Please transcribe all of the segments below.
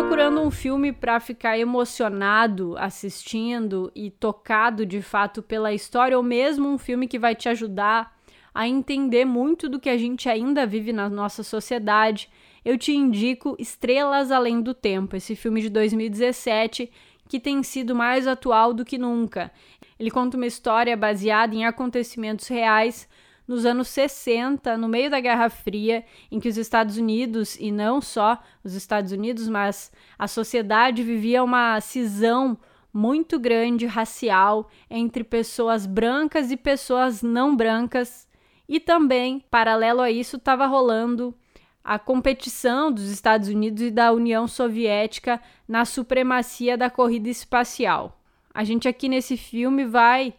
Procurando um filme para ficar emocionado assistindo e tocado de fato pela história, ou mesmo um filme que vai te ajudar a entender muito do que a gente ainda vive na nossa sociedade? Eu te indico Estrelas Além do Tempo, esse filme de 2017 que tem sido mais atual do que nunca. Ele conta uma história baseada em acontecimentos reais nos anos 60, no meio da Guerra Fria, em que os Estados Unidos, e não só os Estados Unidos, mas a sociedade vivia uma cisão muito grande racial entre pessoas brancas e pessoas não brancas. E também, paralelo a isso, estava rolando a competição dos Estados Unidos e da União Soviética na supremacia da corrida espacial. A gente aqui nesse filme vai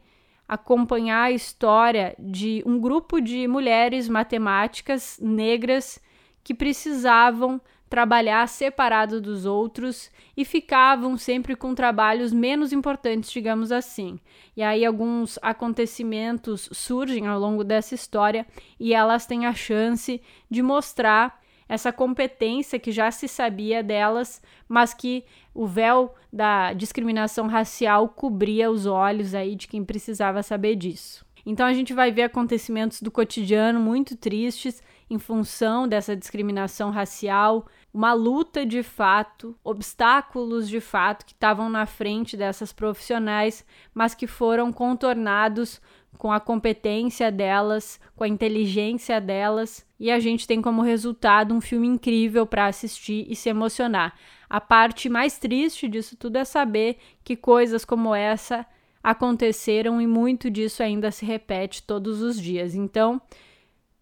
acompanhar a história de um grupo de mulheres matemáticas negras que precisavam trabalhar separado dos outros e ficavam sempre com trabalhos menos importantes, digamos assim. E aí alguns acontecimentos surgem ao longo dessa história e elas têm a chance de mostrar essa competência que já se sabia delas, mas que o véu da discriminação racial cobria os olhos aí de quem precisava saber disso. Então a gente vai ver acontecimentos do cotidiano muito tristes em função dessa discriminação racial, uma luta de fato, obstáculos de fato que estavam na frente dessas profissionais, mas que foram contornados com a competência delas, com a inteligência delas, e a gente tem como resultado um filme incrível para assistir e se emocionar. A parte mais triste disso tudo é saber que coisas como essa aconteceram e muito disso ainda se repete todos os dias. Então,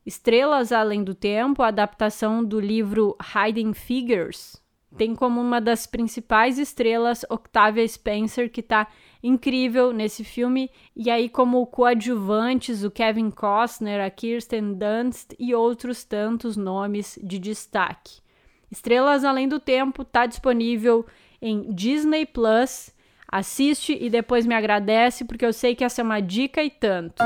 Estrelas Além do Tempo, a adaptação do livro Hiding Figures, tem como uma das principais estrelas Octavia Spencer, que está incrível nesse filme, e aí como coadjuvantes o Kevin Costner, a Kirsten Dunst e outros tantos nomes de destaque. Estrelas Além do Tempo está disponível em Disney Plus. Assiste e depois me agradece, porque eu sei que essa é uma dica e tanto.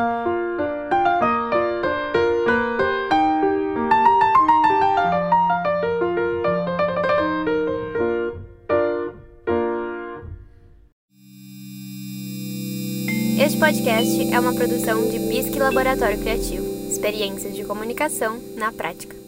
Este podcast é uma produção de Bisque Laboratório Criativo. Experiências de comunicação na prática.